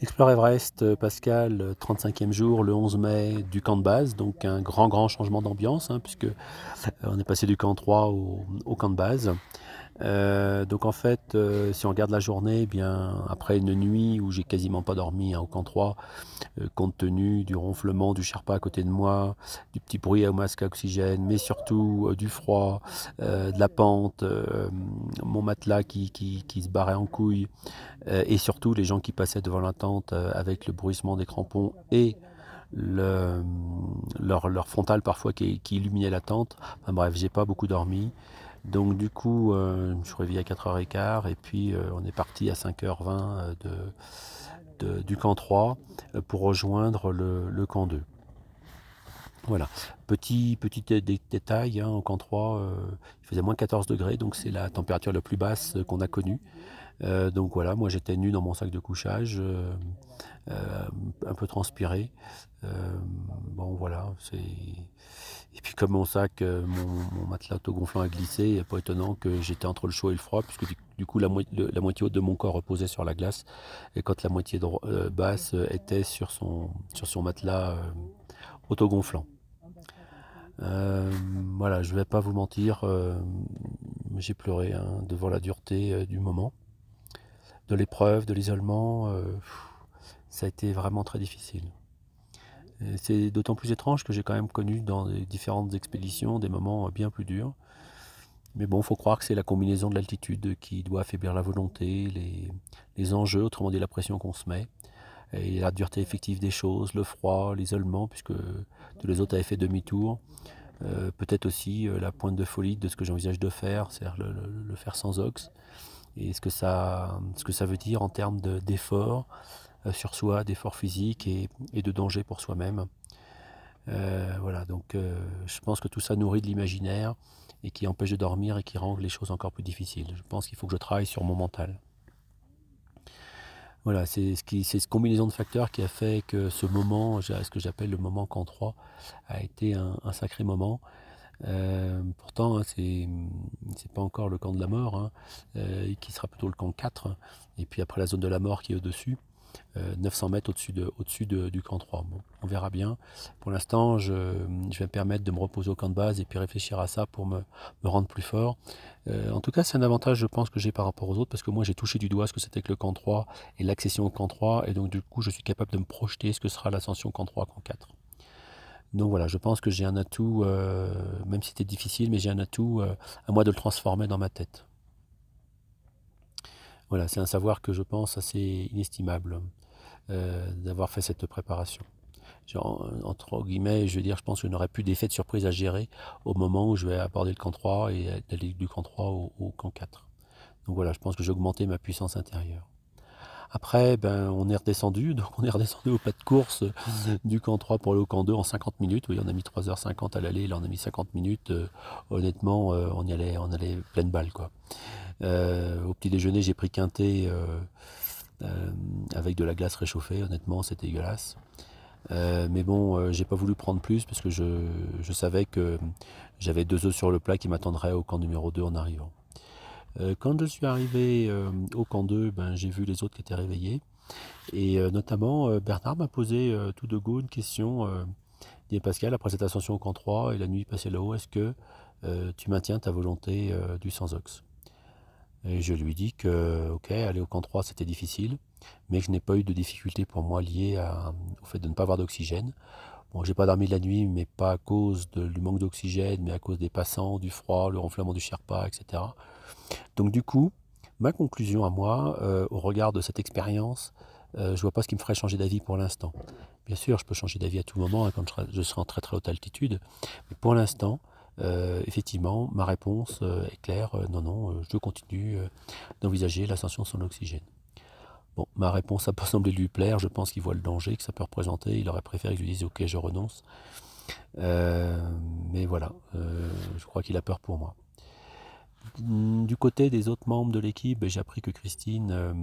Explore Everest, euh, Pascal, 35e jour, le 11 mai, du camp de base, donc un grand grand changement d'ambiance, hein, puisque on est passé du camp 3 au, au camp de base. Euh, donc en fait, euh, si on regarde la journée, eh bien après une nuit où j'ai quasiment pas dormi hein, au camp 3, euh, compte tenu du ronflement du Sherpa à côté de moi, du petit bruit au masque à oxygène, mais surtout du froid, de la pente, mon matelas qui, qui, qui, se barrait en couille, et surtout les gens qui passaient devant la tente avec le bruissement des crampons et le, leur, leur frontal parfois qui, qui illuminait la tente. Enfin bref, j'ai pas beaucoup dormi. Donc du coup, euh, je suis réveillé à 4h15 et puis euh, on est parti à 5h20 euh, de, du camp 3 pour rejoindre le, camp 2. Voilà, petit, petit détail, hein, au camp 3, il faisait moins 14 degrés, donc c'est la température la plus basse qu'on a connue. donc voilà, moi j'étais nu dans mon sac de couchage, un peu transpiré. bon voilà, c'est et puis comme mon sac, euh, mon, matelas autogonflant a glissé, il pas étonnant que j'étais entre le chaud et le froid, puisque du, coup la, moitié haute de mon corps reposait sur la glace, et quand la moitié euh, basse était sur son, sur son matelas euh, voilà, je vais pas vous mentir, j'ai pleuré hein, devant la dureté du moment, de l'épreuve, de l'isolement. ça a été vraiment très difficile. C'est d'autant plus étrange que j'ai quand même connu dans les différentes expéditions des moments bien plus durs. Mais bon, faut croire que c'est la combinaison de l'altitude qui doit affaiblir la volonté, les, enjeux, autrement dit la pression qu'on se met, et la dureté effective des choses, le froid, l'isolement, puisque tous les autres avaient fait demi-tour. Euh, peut-être aussi euh, la pointe de folie de ce que j'envisage de faire, c'est-à-dire le, faire sans ox, et ce que ça, ce que ça veut dire en termes d'effort, euh, sur soi, d'efforts physiques et, de danger pour soi-même. Voilà, donc je pense que tout ça nourrit de l'imaginaire et qui empêche de dormir et qui rend les choses encore plus difficiles. Je pense qu'il faut que je travaille sur mon mental. Voilà, c'est ce qui, cette combinaison de facteurs qui a fait que ce moment, ce que j'appelle le moment camp 3, a été un, sacré moment. pourtant, hein, c'est c'est pas encore le camp de la mort, hein, qui sera plutôt le camp 4, et puis après la zone de la mort qui est au-dessus. 900 euh, mètres au-dessus de, au de, du camp 3. on verra bien. Pour l'instant, je, vais me permettre de me reposer au camp de base et puis réfléchir à ça pour me, rendre plus fort. Euh, en tout cas, c'est un avantage, je pense, que j'ai par rapport aux autres parce que moi, j'ai touché du doigt ce que c'était que le camp 3 et l'accession au camp 3. Et donc, du coup, je suis capable de me projeter ce que sera l'ascension camp 3, camp 4. Donc voilà, je pense que j'ai un atout, euh, même si c'était difficile, mais j'ai un atout à moi de le transformer dans ma tête. Voilà, c'est un savoir que je pense assez inestimable euh, d'avoir fait cette préparation. entre guillemets, je veux dire, je pense que je n'aurais plus d'effet de surprise à gérer au moment où je vais aborder le camp 3 et aller du camp 3 au, camp 4. Donc voilà, je pense que j'ai augmenté ma puissance intérieure. Après, ben, on est redescendu, donc on est redescendu au pas de course du camp 3 pour aller au camp 2 en 50 minutes. Oui, on a mis 3h50 à l'aller, là on a mis 50 minutes. Euh, honnêtement, euh, on y allait, on allait pleine balle, quoi. Euh, au petit déjeuner, j'ai pris quintet euh, euh, avec de la glace réchauffée. Honnêtement, c'était dégueulasse. mais bon, j'ai pas voulu prendre plus parce que je, savais que j'avais deux œufs sur le plat qui m'attendraient au camp numéro 2 en arrivant. Quand je suis arrivé au camp 2, ben, j'ai vu les autres qui étaient réveillés. Et notamment, Bernard m'a posé tout de go une question. dit Pascal, après cette ascension au camp 3 et la nuit passée là-haut, est-ce que tu maintiens ta volonté du sans-ox et je lui dis que, ok, aller au camp 3 c'était difficile, mais que je n'ai pas eu de difficulté pour moi liée au fait de ne pas avoir d'oxygène. Bon, j'ai pas dormi la nuit, mais pas à cause du manque d'oxygène, mais à cause des passants, du froid, le ronflement du Sherpa, etc. Donc du coup, ma conclusion à moi, euh, au regard de cette expérience, euh, je vois pas ce qui me ferait changer d'avis pour l'instant. Bien sûr, je peux changer d'avis à tout moment hein, quand je serai en très très haute altitude, mais pour l'instant, euh, effectivement, ma réponse euh, est claire, non, non, je continue d'envisager l'ascension sans oxygène. Bon, ma réponse n'a pas semblé lui plaire, je pense qu'il voit le danger que ça peut représenter, il aurait préféré que je lui dise ok, je renonce. mais voilà, je crois qu'il a peur pour moi. Du côté des autres membres de l'équipe, j'ai appris que Christine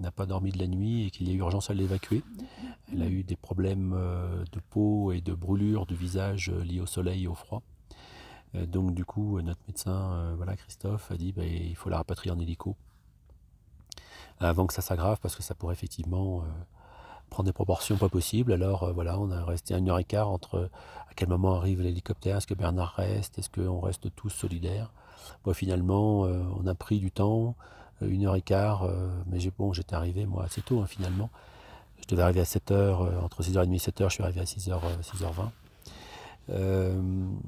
n'a pas dormi de la nuit et qu'il y a eu urgence à l'évacuer. Elle a eu des problèmes de peau et de brûlure du visage liés au soleil et au froid. Euh, donc du coup, notre médecin, euh, voilà, Christophe, a dit bah, il faut la rapatrier en hélico. avant que ça s'aggrave, parce que ça pourrait effectivement prendre des proportions pas possibles. Alors voilà, on a resté une heure et quart entre à quel moment arrive l'hélicoptère, est-ce que Bernard reste, est-ce qu'on reste tous solidaires? Bon, finalement, on a pris du temps, une heure et quart, mais bon, j'étais arrivé moi assez tôt hein, finalement. Je devais arriver à 7h, entre 6h30 et 7h, je suis arrivé à 6h, 6h20. Euh,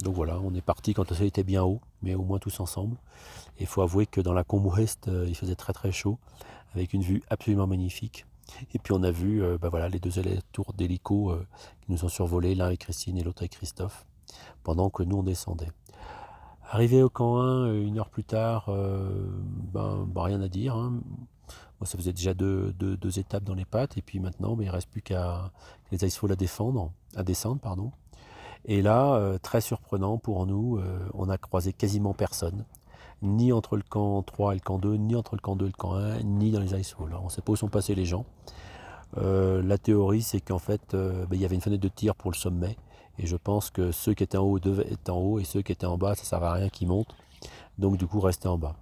donc voilà, on est parti quand le soleil était bien haut, mais au moins tous ensemble. Et il faut avouer que dans la combe ouest, euh, il faisait très très chaud, avec une vue absolument magnifique. Et puis on a vu euh, bah voilà, les deux tours d'hélico qui nous ont survolés, l'un avec Christine et l'autre avec Christophe, pendant que nous on descendait. Arrivé au camp 1, une heure plus tard, ben, ben, rien à dire. Hein. Ça faisait déjà deux, étapes dans les pattes, et puis maintenant, il ne reste plus qu'à les icefalls à défendre, à descendre, pardon. Et là, euh, très surprenant pour nous, euh, on a croisé quasiment personne, ni entre le camp 3 et le camp 2, ni entre le camp 2 et le camp 1, ni dans les icehalls. On ne sait pas où sont passés les gens. Euh, la théorie, c'est qu'en fait, ben, il y avait une fenêtre de tir pour le sommet, et je pense que ceux qui étaient en haut devaient être en haut, et ceux qui étaient en bas, ça ne servait à rien qu'ils montent. Donc du coup, rester en bas.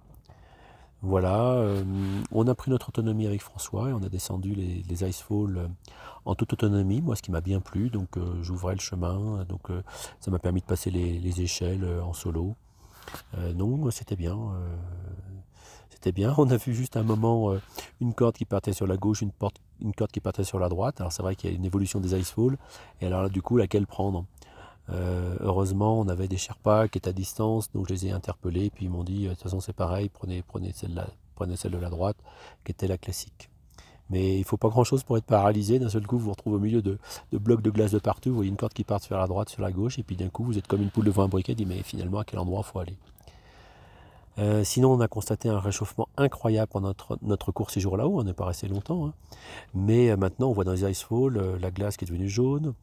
Voilà, euh, on a pris notre autonomie avec François et on a descendu les, Icefalls euh, en toute autonomie, moi ce qui m'a bien plu, donc euh, j'ouvrais le chemin, donc ça m'a permis de passer les, échelles en solo. Non, c'était bien. c'était bien. On a vu juste un moment une corde qui partait sur la gauche, une, porte, corde qui partait sur la droite. Alors c'est vrai qu'il y a une évolution des Icefalls, et alors là du coup laquelle prendre? Euh, heureusement, on avait des Sherpas qui étaient à distance, donc je les ai interpellés, puis ils m'ont dit, euh, de toute façon c'est pareil, prenez, prenez, celle prenez celle de la droite, qui était la classique. Mais il ne faut pas grand-chose pour être paralysé. D'un seul coup, vous vous retrouvez au milieu de, blocs de glace de partout, vous voyez une corde qui part sur la droite, sur la gauche, et puis d'un coup, vous êtes comme une poule devant un briquet, dit mais finalement, à quel endroit faut aller? Euh, sinon, on a constaté un réchauffement incroyable pendant notre, cours séjour là-haut. On n'est pas resté longtemps. Hein. Mais euh, maintenant, on voit dans les icefalls euh, la glace qui est devenue jaune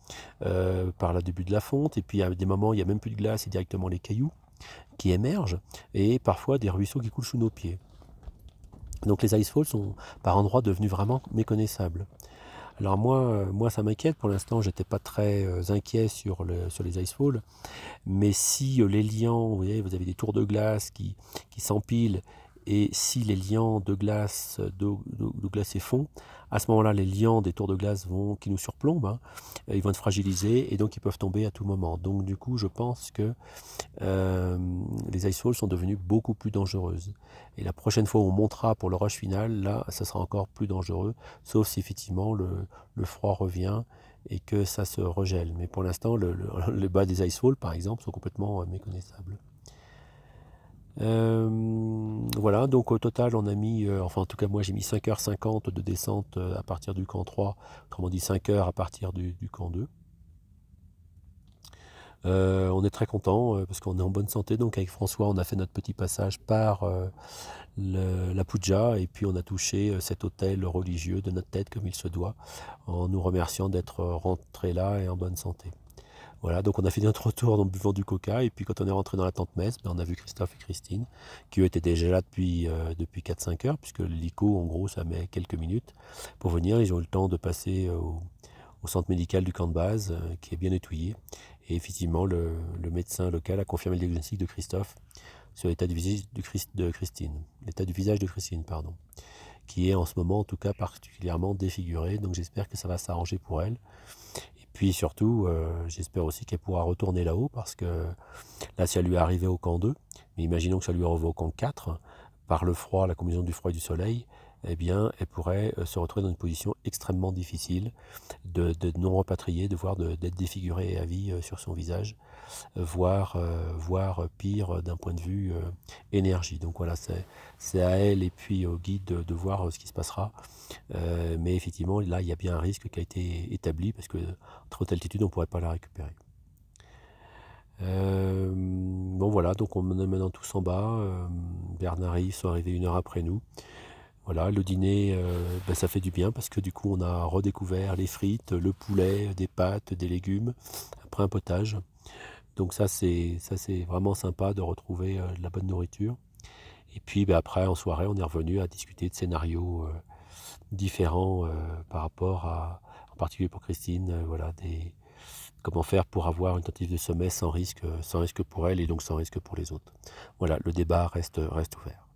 par le début de la fonte. Et puis, à des moments, il n'y a même plus de glace et directement les cailloux qui émergent. Et parfois, des ruisseaux qui coulent sous nos pieds. Donc, les icefalls sont par endroits devenus vraiment méconnaissables. Alors moi, euh, ça m'inquiète. Pour l'instant, j'étais pas très euh, inquiet sur, sur les icefalls. Mais si euh, les liants, vous voyez, vous avez des tours de glace qui, qui s'empilent et si les liants de glace, de, font, à ce moment-là, les liants des tours de glace qui nous surplombent, hein, ils vont être fragilisés et donc ils peuvent tomber à tout moment. Donc du coup, je pense que euh, les icefalls sont devenus beaucoup plus dangereuses. Et la prochaine fois où on montera pour le rush final, là, ça sera encore plus dangereux, sauf si effectivement le, froid revient et que ça se regèle. Mais pour l'instant, le, bas des icefalls, par exemple, sont complètement méconnaissables. Euh, voilà, donc au total, on a mis, euh, enfin en tout cas moi j'ai mis 5h50 de descente euh, à partir du camp 3, comme on dit 5 h à partir du, camp 2. on est très content parce qu'on est en bonne santé. Donc avec François, on a fait notre petit passage par la Puja et puis on a touché cet hôtel religieux de notre tête comme il se doit, en nous remerciant d'être rentré là et en bonne santé. Voilà, donc on a fait notre retour en buvant du coca, et puis quand on est rentré dans la tente messe, ben, on a vu Christophe et Christine, qui eux étaient déjà là depuis, euh, depuis 4-5 heures, puisque l'ICO, en gros, ça met quelques minutes pour venir. Ils ont eu le temps de passer au, centre médical du camp de base, euh, qui est bien nettoyé. Et effectivement, le, médecin local a confirmé le diagnostic de Christophe sur l'état du visage de, Christine, l'état du visage de Christine, pardon, qui est en ce moment en tout cas particulièrement défiguré. Donc j'espère que ça va s'arranger pour elle. Puis surtout, euh, j'espère aussi qu'elle pourra retourner là-haut parce que là, si elle lui est arrivée au camp 2, mais imaginons que ça lui arrive au camp 4, par le froid, la combinaison du froid et du soleil, eh bien, elle pourrait euh, se retrouver dans une position extrêmement difficile de, non rapatrier, de voir d'être défigurée à vie euh, sur son visage, voire, voire pire d'un point de vue énergie. Donc voilà, c'est à elle et puis au guide de, voir ce qui se passera. mais effectivement, là, il y a bien un risque qui a été établi parce que trop haute altitude, on ne pourrait pas la récupérer. bon voilà, donc on est maintenant tous en bas. Bernard et Yves sont arrivés une heure après nous. Voilà, le dîner, euh, ben, ça fait du bien parce que du coup, on a redécouvert les frites, le poulet, des pâtes, des légumes, après un potage. Donc ça, c'est ça c'est vraiment sympa de retrouver euh, de la bonne nourriture. Et puis ben, après, en soirée, on est revenu à discuter de scénarios euh, différents par rapport à, en particulier pour Christine, voilà, des, comment faire pour avoir une tentative de sommet sans risque, sans risque pour elle et donc sans risque pour les autres. Voilà, le débat reste, reste ouvert.